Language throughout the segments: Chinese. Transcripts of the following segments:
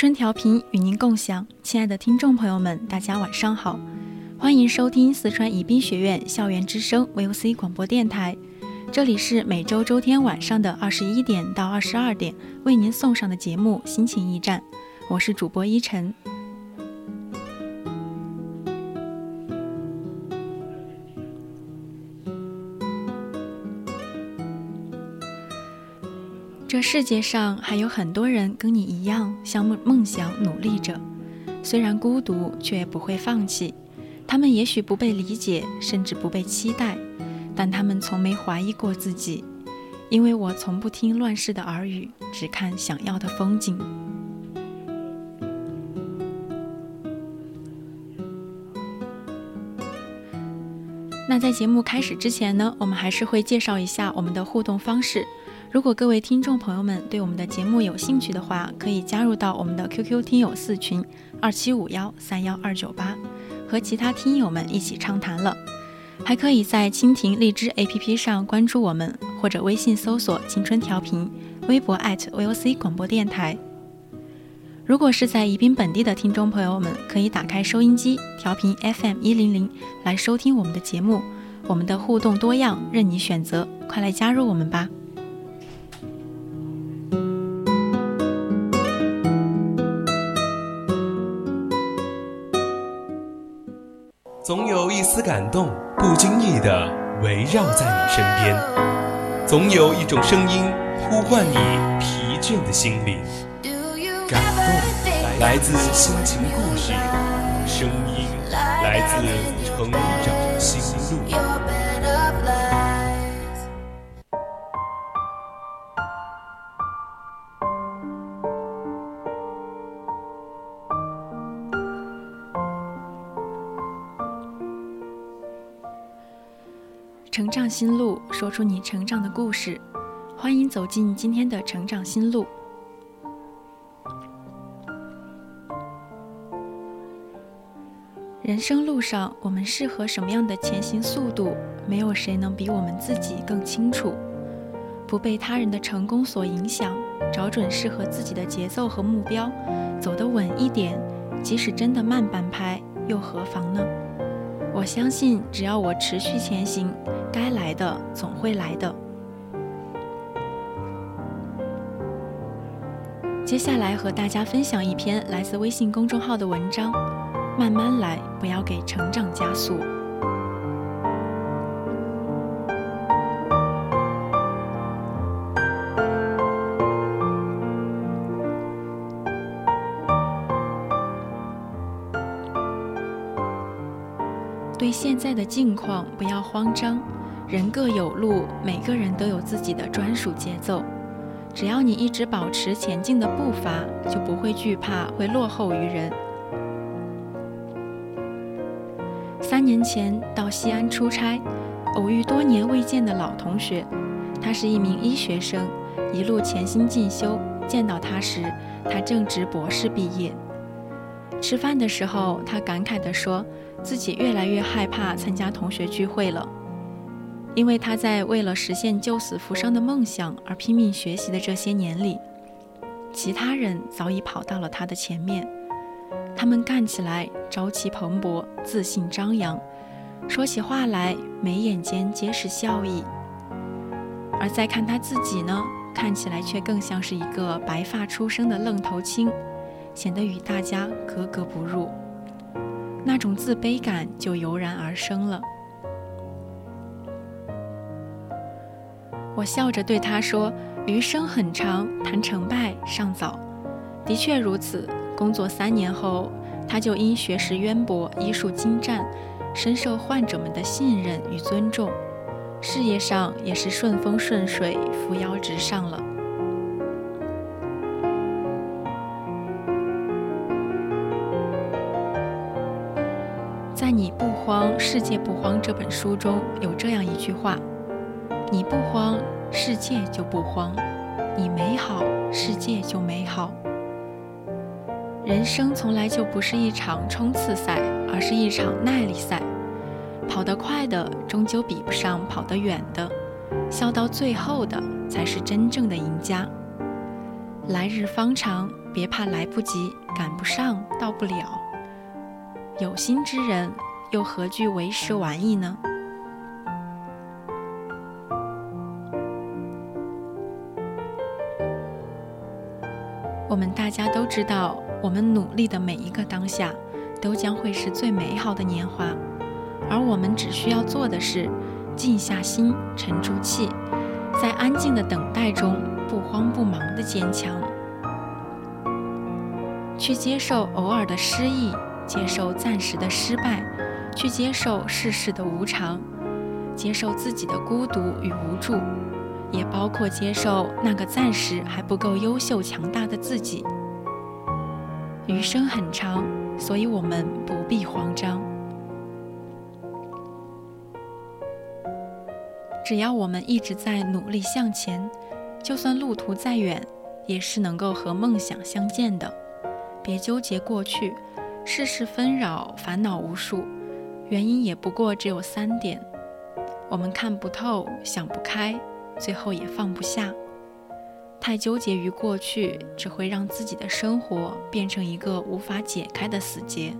春调频与您共享，亲爱的听众朋友们，大家晚上好，欢迎收听四川宜宾学院校园之声 VOC 广播电台，这里是每周周天晚上的二十一点到二十二点为您送上的节目《心情驿站》，我是主播依晨。世界上还有很多人跟你一样，向梦梦想努力着，虽然孤独，却不会放弃。他们也许不被理解，甚至不被期待，但他们从没怀疑过自己。因为我从不听乱世的耳语，只看想要的风景。那在节目开始之前呢，我们还是会介绍一下我们的互动方式。如果各位听众朋友们对我们的节目有兴趣的话，可以加入到我们的 QQ 听友四群二七五幺三幺二九八，和其他听友们一起畅谈了。还可以在蜻蜓荔枝 APP 上关注我们，或者微信搜索“青春调频”，微博 @VOC 广播电台。如果是在宜宾本地的听众朋友们，可以打开收音机调频 FM 一零零来收听我们的节目。我们的互动多样，任你选择，快来加入我们吧！丝感动，不经意的围绕在你身边；总有一种声音呼唤你疲倦的心灵。感动来自心情故事，声音来自成成长心路，说出你成长的故事。欢迎走进今天的成长心路。人生路上，我们适合什么样的前行速度？没有谁能比我们自己更清楚。不被他人的成功所影响，找准适合自己的节奏和目标，走得稳一点，即使真的慢半拍，又何妨呢？我相信，只要我持续前行，该来的总会来的。接下来和大家分享一篇来自微信公众号的文章：慢慢来，不要给成长加速。对现在的境况不要慌张，人各有路，每个人都有自己的专属节奏。只要你一直保持前进的步伐，就不会惧怕会落后于人。三年前到西安出差，偶遇多年未见的老同学，他是一名医学生，一路潜心进修。见到他时，他正值博士毕业。吃饭的时候，他感慨地说。自己越来越害怕参加同学聚会了，因为他在为了实现救死扶伤的梦想而拼命学习的这些年里，其他人早已跑到了他的前面。他们干起来朝气蓬勃、自信张扬，说起话来眉眼间皆是笑意。而再看他自己呢，看起来却更像是一个白发出生的愣头青，显得与大家格格不入，那种自卑感就油然而生了。我笑着对他说：“余生很长，谈成败尚早。”的确如此。工作三年后，他就因学识渊博、医术精湛，深受患者们的信任与尊重，事业上也是顺风顺水、扶摇直上了。在《你不慌，世界不慌》这本书中有这样一句话。你不慌，世界就不慌；你美好，世界就美好。人生从来就不是一场冲刺赛，而是一场耐力赛。跑得快的终究比不上跑得远的，笑到最后的才是真正的赢家。来日方长，别怕来不及、赶不上、到不了。有心之人，又何惧为时晚矣呢？我们大家都知道，我们努力的每一个当下，都将会是最美好的年华。而我们只需要做的是，静下心，沉住气，在安静的等待中，不慌不忙的坚强，去接受偶尔的失意，接受暂时的失败，去接受世事的无常，接受自己的孤独与无助。也包括接受那个暂时还不够优秀、强大的自己。余生很长，所以我们不必慌张。只要我们一直在努力向前，就算路途再远，也是能够和梦想相见的。别纠结过去，世事纷扰，烦恼无数，原因也不过只有三点：我们看不透，想不开。最后也放不下，太纠结于过去，只会让自己的生活变成一个无法解开的死结。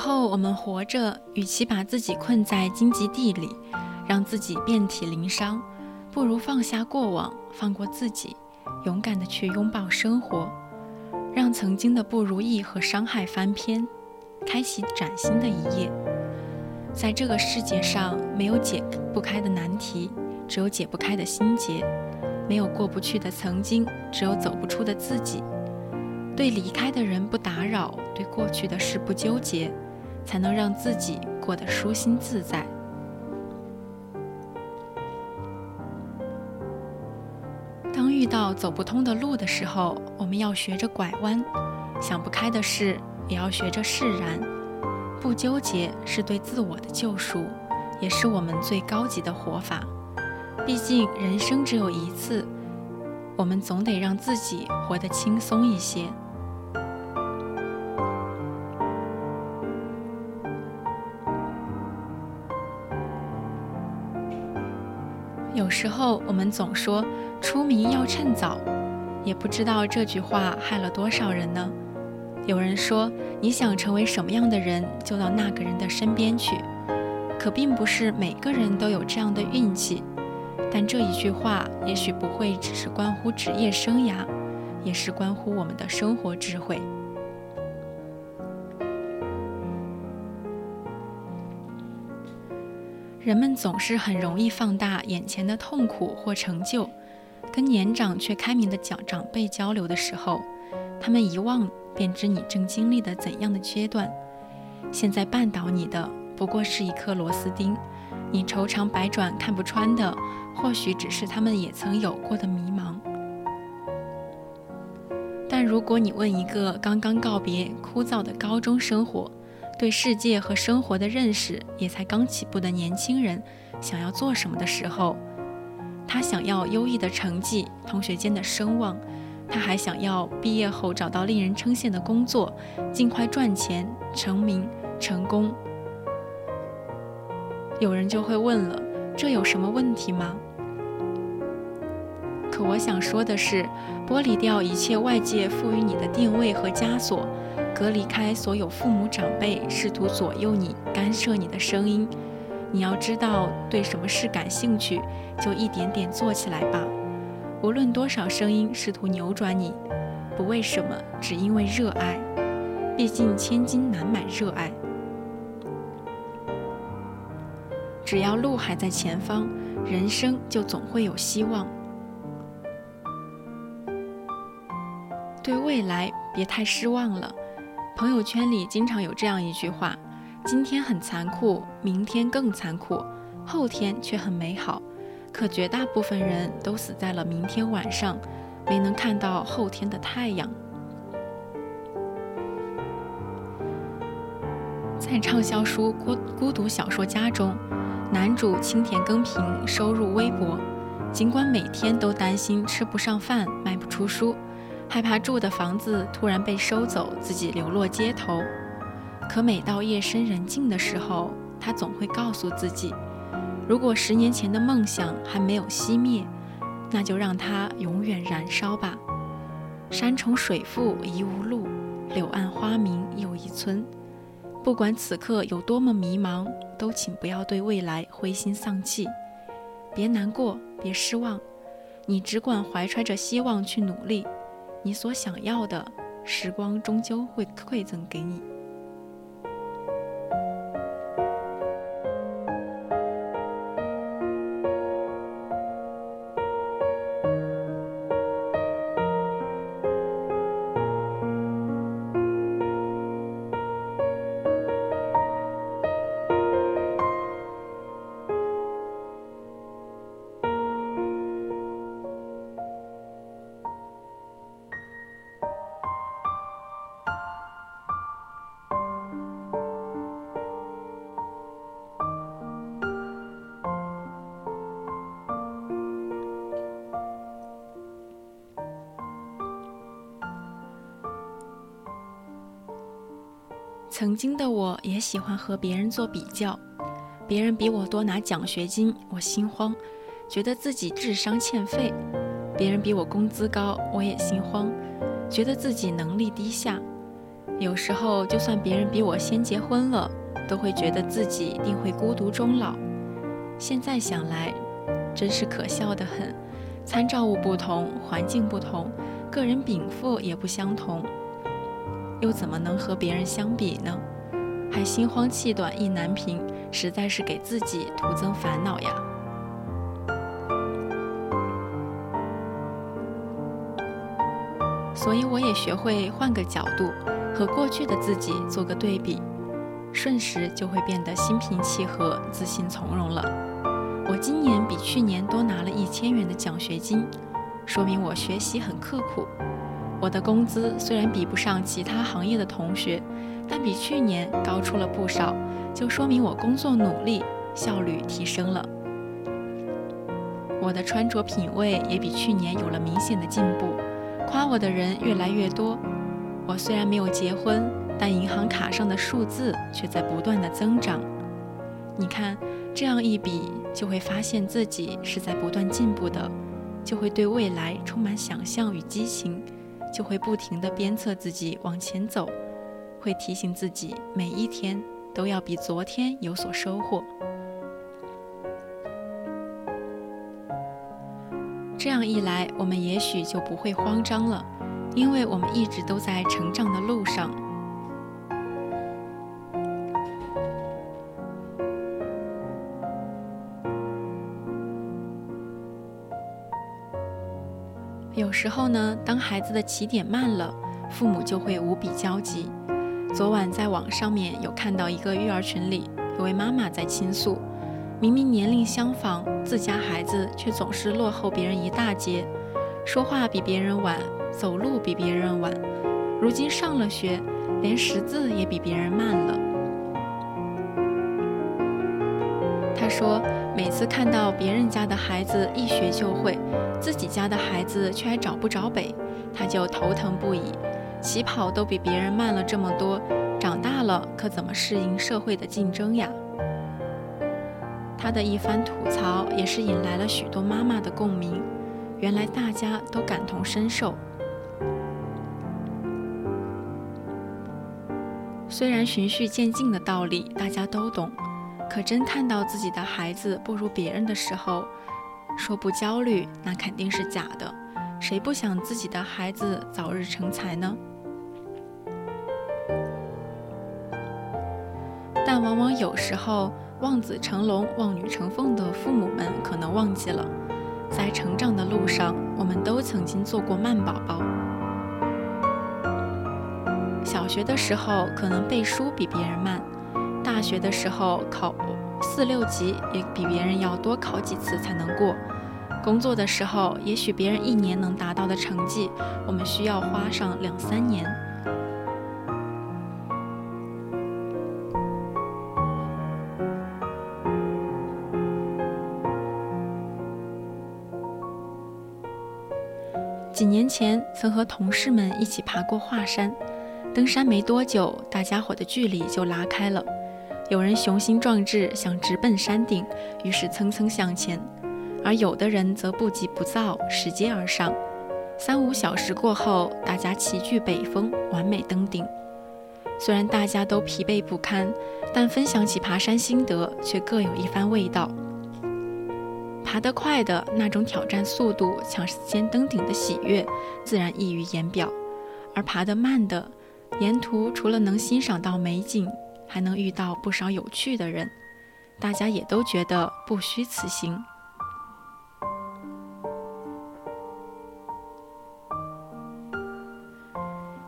候我们活着，与其把自己困在荆棘地里，让自己遍体鳞伤，不如放下过往，放过自己，勇敢地去拥抱生活，让曾经的不如意和伤害翻篇，开启崭新的一页。在这个世界上，没有解不开的难题，只有解不开的心结；没有过不去的曾经，只有走不出的自己。对离开的人不打扰，对过去的事不纠结，才能让自己过得舒心自在。当遇到走不通的路的时候，我们要学着拐弯；想不开的事，也要学着释然。不纠结是对自我的救赎，也是我们最高级的活法。毕竟人生只有一次，我们总得让自己活得轻松一些。有时候我们总说出名要趁早，也不知道这句话害了多少人呢。有人说你想成为什么样的人，就到那个人的身边去，可并不是每个人都有这样的运气。但这一句话也许不会只是关乎职业生涯，也是关乎我们的生活智慧。人们总是很容易放大眼前的痛苦或成就，跟年长却开明的长长辈交流的时候，他们一望便知你正经历的怎样的阶段。现在绊倒你的不过是一颗螺丝钉，你愁肠百转看不穿的，或许只是他们也曾有过的迷茫。但如果你问一个刚刚告别枯燥的高中生活，对世界和生活的认识也才刚起步的年轻人，想要做什么的时候，他想要优异的成绩、同学间的声望，他还想要毕业后找到令人称羡的工作，尽快赚钱、成名、成功。有人就会问了，这有什么问题吗？可我想说的是，剥离掉一切外界赋予你的定位和枷锁，隔离开所有父母长辈试图左右你、干涉你的声音。你要知道，对什么事感兴趣，就一点点做起来吧。无论多少声音试图扭转你，不为什么，只因为热爱。毕竟千金难买热爱。只要路还在前方，人生就总会有希望。对未来别太失望了。朋友圈里经常有这样一句话。今天很残酷，明天更残酷，后天却很美好。可绝大部分人都死在了明天晚上，没能看到后天的太阳。在畅销书《孤孤独小说家》中，男主青田耕平收入微薄，尽管每天都担心吃不上饭、卖不出书，害怕住的房子突然被收走，自己流落街头。可每到夜深人静的时候，他总会告诉自己：如果十年前的梦想还没有熄灭，那就让它永远燃烧吧。山重水复疑无路，柳暗花明又一村。不管此刻有多么迷茫，都请不要对未来灰心丧气。别难过，别失望，你只管怀揣着希望去努力，你所想要的，时光终究会馈赠给你。曾经的我也喜欢和别人做比较，别人比我多拿奖学金，我心慌，觉得自己智商欠费；别人比我工资高，我也心慌，觉得自己能力低下。有时候，就算别人比我先结婚了，都会觉得自己定会孤独终老。现在想来，真是可笑的很。参照物不同，环境不同，个人禀赋也不相同。又怎么能和别人相比呢？还心慌气短意难平，实在是给自己徒增烦恼呀。所以我也学会换个角度，和过去的自己做个对比，瞬时就会变得心平气和、自信从容了。我今年比去年多拿了一千元的奖学金，说明我学习很刻苦。我的工资虽然比不上其他行业的同学，但比去年高出了不少，就说明我工作努力，效率提升了。我的穿着品味也比去年有了明显的进步，夸我的人越来越多。我虽然没有结婚，但银行卡上的数字却在不断的增长。你看，这样一比，就会发现自己是在不断进步的，就会对未来充满想象与激情。就会不停地鞭策自己往前走，会提醒自己每一天都要比昨天有所收获。这样一来，我们也许就不会慌张了，因为我们一直都在成长的路上。有时候呢，当孩子的起点慢了，父母就会无比焦急。昨晚在网上面有看到一个育儿群里，有位妈妈在倾诉：明明年龄相仿，自家孩子却总是落后别人一大截，说话比别人晚，走路比别人晚，如今上了学，连识字也比别人慢了。她说，每次看到别人家的孩子一学就会。自己家的孩子却还找不着北，他就头疼不已，起跑都比别人慢了这么多，长大了可怎么适应社会的竞争呀？他的一番吐槽也是引来了许多妈妈的共鸣，原来大家都感同身受。虽然循序渐进的道理大家都懂，可真看到自己的孩子不如别人的时候，说不焦虑那肯定是假的。谁不想自己的孩子早日成才呢？但往往有时候望子成龙、望女成凤的父母们可能忘记了，在成长的路上，我们都曾经做过慢宝宝。小学的时候可能背书比别人慢，大学的时候考四六级也比别人要多考几次才能过。工作的时候，也许别人一年能达到的成绩，我们需要花上两三年。几年前，曾和同事们一起爬过华山。登山没多久，大家伙的距离就拉开了。有人雄心壮志，想直奔山顶，于是蹭蹭向前；而有的人则不急不躁，拾阶而上。三五小时过后，大家齐聚北峰，完美登顶。虽然大家都疲惫不堪，但分享起爬山心得，却各有一番味道。爬得快的那种挑战速度、抢先登顶的喜悦，自然溢于言表；而爬得慢的，沿途除了能欣赏到美景，还能遇到不少有趣的人，大家也都觉得不虚此行。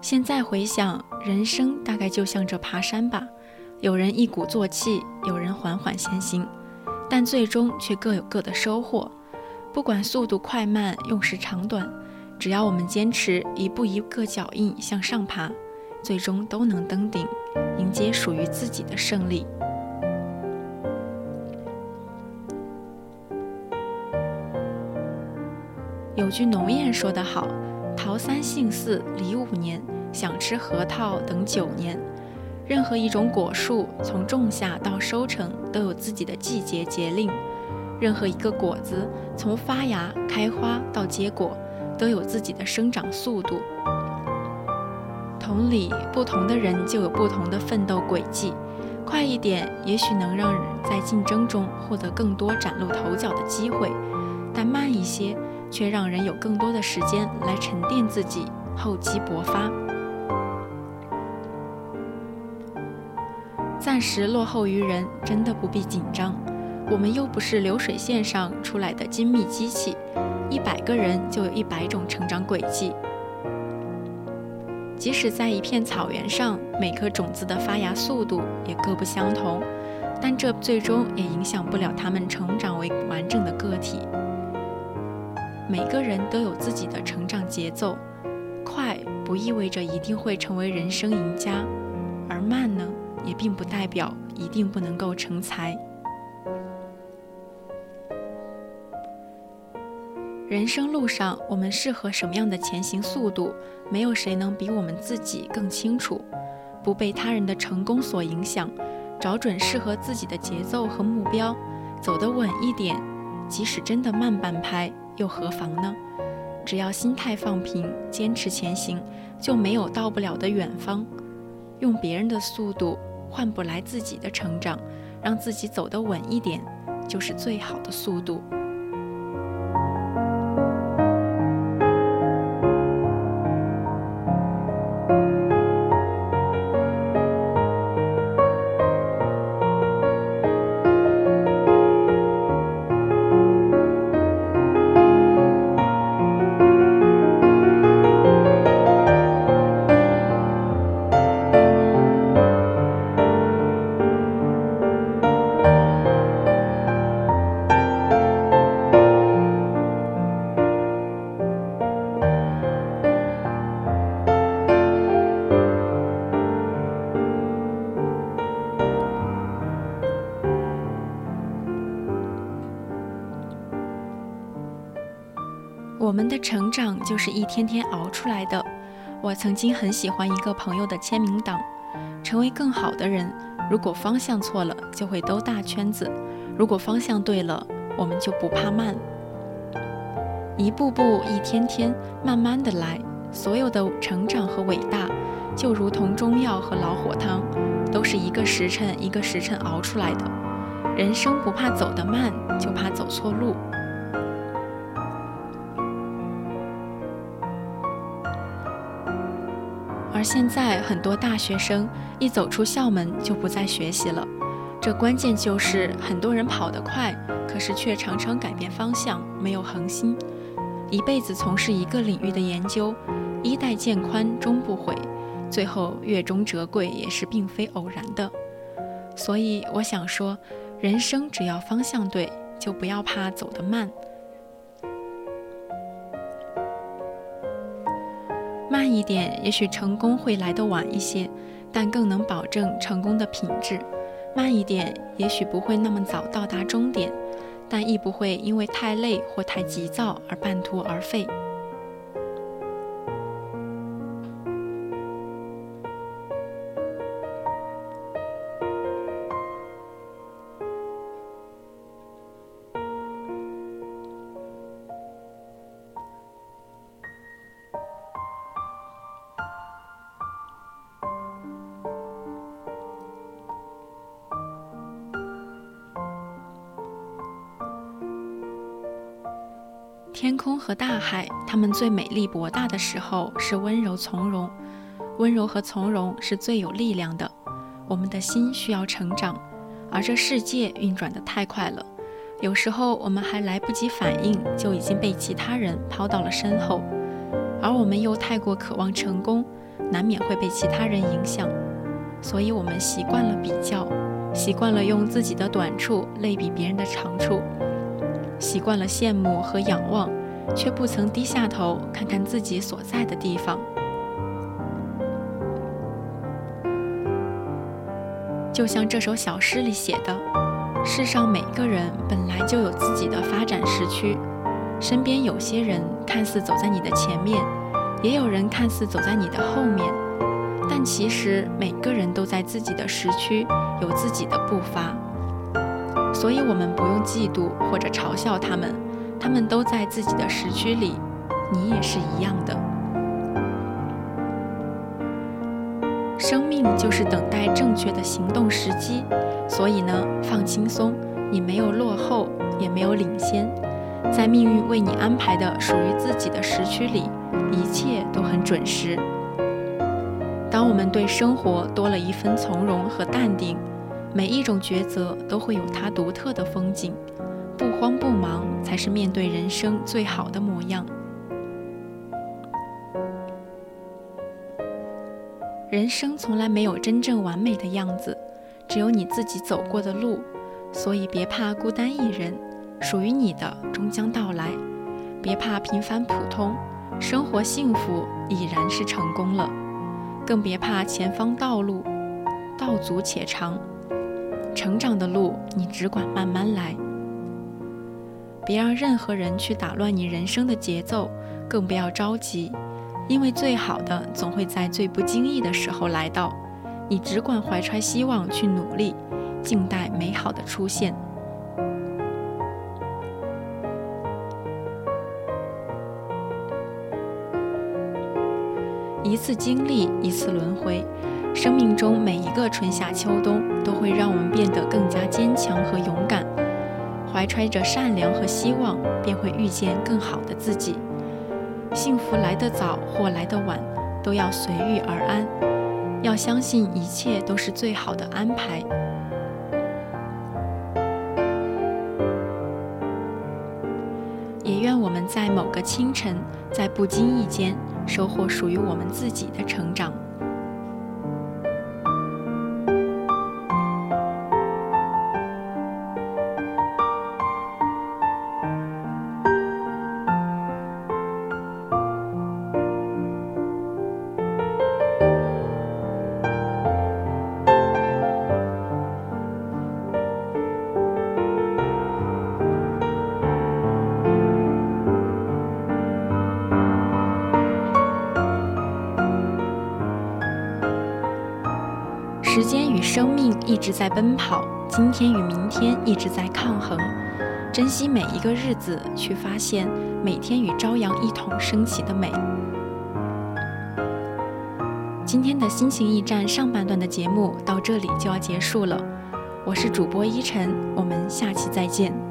现在回想，人生大概就像这爬山吧，有人一鼓作气，有人缓缓前行，但最终却各有各的收获。不管速度快慢，用时长短，只要我们坚持一步一个脚印向上爬。最终都能登顶，迎接属于自己的胜利。有句农谚说得好：“桃三杏四离五年，想吃核桃等九年。”任何一种果树，从种下到收成，都有自己的季节节令；任何一个果子，从发芽、开花到结果，都有自己的生长速度。同理，不同的人就有不同的奋斗轨迹。快一点，也许能让人在竞争中获得更多崭露头角的机会；但慢一些，却让人有更多的时间来沉淀自己，厚积薄发。暂时落后于人，真的不必紧张。我们又不是流水线上出来的精密机器，一百个人就有一百种成长轨迹。即使在一片草原上，每颗种子的发芽速度也各不相同，但这最终也影响不了它们成长为完整的个体。每个人都有自己的成长节奏，快不意味着一定会成为人生赢家，而慢呢，也并不代表一定不能够成才。人生路上，我们适合什么样的前行速度，没有谁能比我们自己更清楚。不被他人的成功所影响，找准适合自己的节奏和目标，走得稳一点，即使真的慢半拍，又何妨呢？只要心态放平，坚持前行，就没有到不了的远方。用别人的速度换不来自己的成长，让自己走得稳一点，就是最好的速度。我们的成长就是一天天熬出来的。我曾经很喜欢一个朋友的签名档：成为更好的人，如果方向错了，就会兜大圈子；如果方向对了，我们就不怕慢。一步步，一天天，慢慢的来。所有的成长和伟大，就如同中药和老火汤，都是一个时辰一个时辰熬出来的。人生不怕走得慢，就怕走错路。而现在，很多大学生一走出校门就不再学习了。这关键就是很多人跑得快，可是却常常改变方向，没有恒心。一辈子从事一个领域的研究，衣带渐宽终不悔，最后月中折桂也是并非偶然的。所以我想说，人生只要方向对，就不要怕走得慢。慢一点，也许成功会来得晚一些，但更能保证成功的品质。慢一点，也许不会那么早到达终点。但亦不会因为太累或太急躁而半途而废。天空和大海，它们最美丽博大的时候是温柔从容，温柔和从容是最有力量的。我们的心需要成长，而这世界运转得太快了，有时候我们还来不及反应，就已经被其他人抛到了身后。而我们又太过渴望成功，难免会被其他人影响，所以我们习惯了比较，习惯了用自己的短处类比别人的长处。习惯了羡慕和仰望，却不曾低下头看看自己所在的地方。就像这首小诗里写的：“世上每个人本来就有自己的发展时区，身边有些人看似走在你的前面，也有人看似走在你的后面，但其实每个人都在自己的时区有自己的步伐。”所以，我们不用嫉妒或者嘲笑他们，他们都在自己的时区里，你也是一样的。生命就是等待正确的行动时机，所以呢，放轻松，你没有落后，也没有领先，在命运为你安排的属于自己的时区里，一切都很准时。当我们对生活多了一份从容和淡定。每一种抉择都会有它独特的风景，不慌不忙才是面对人生最好的模样。人生从来没有真正完美的样子，只有你自己走过的路，所以别怕孤单一人，属于你的终将到来。别怕平凡普通，生活幸福已然是成功了。更别怕前方道路道阻且长。成长的路，你只管慢慢来，别让任何人去打乱你人生的节奏，更不要着急，因为最好的总会在最不经意的时候来到。你只管怀揣希望去努力，静待美好的出现。一次经历，一次轮回。生命中每一个春夏秋冬，都会让我们变得更加坚强和勇敢。怀揣着善良和希望，便会遇见更好的自己。幸福来得早或来得晚，都要随遇而安。要相信一切都是最好的安排。也愿我们在某个清晨，在不经意间，收获属于我们自己的成长。生命一直在奔跑，今天与明天一直在抗衡。珍惜每一个日子，去发现每天与朝阳一同升起的美。今天的心情驿站上半段的节目到这里就要结束了，我是主播依晨，我们下期再见。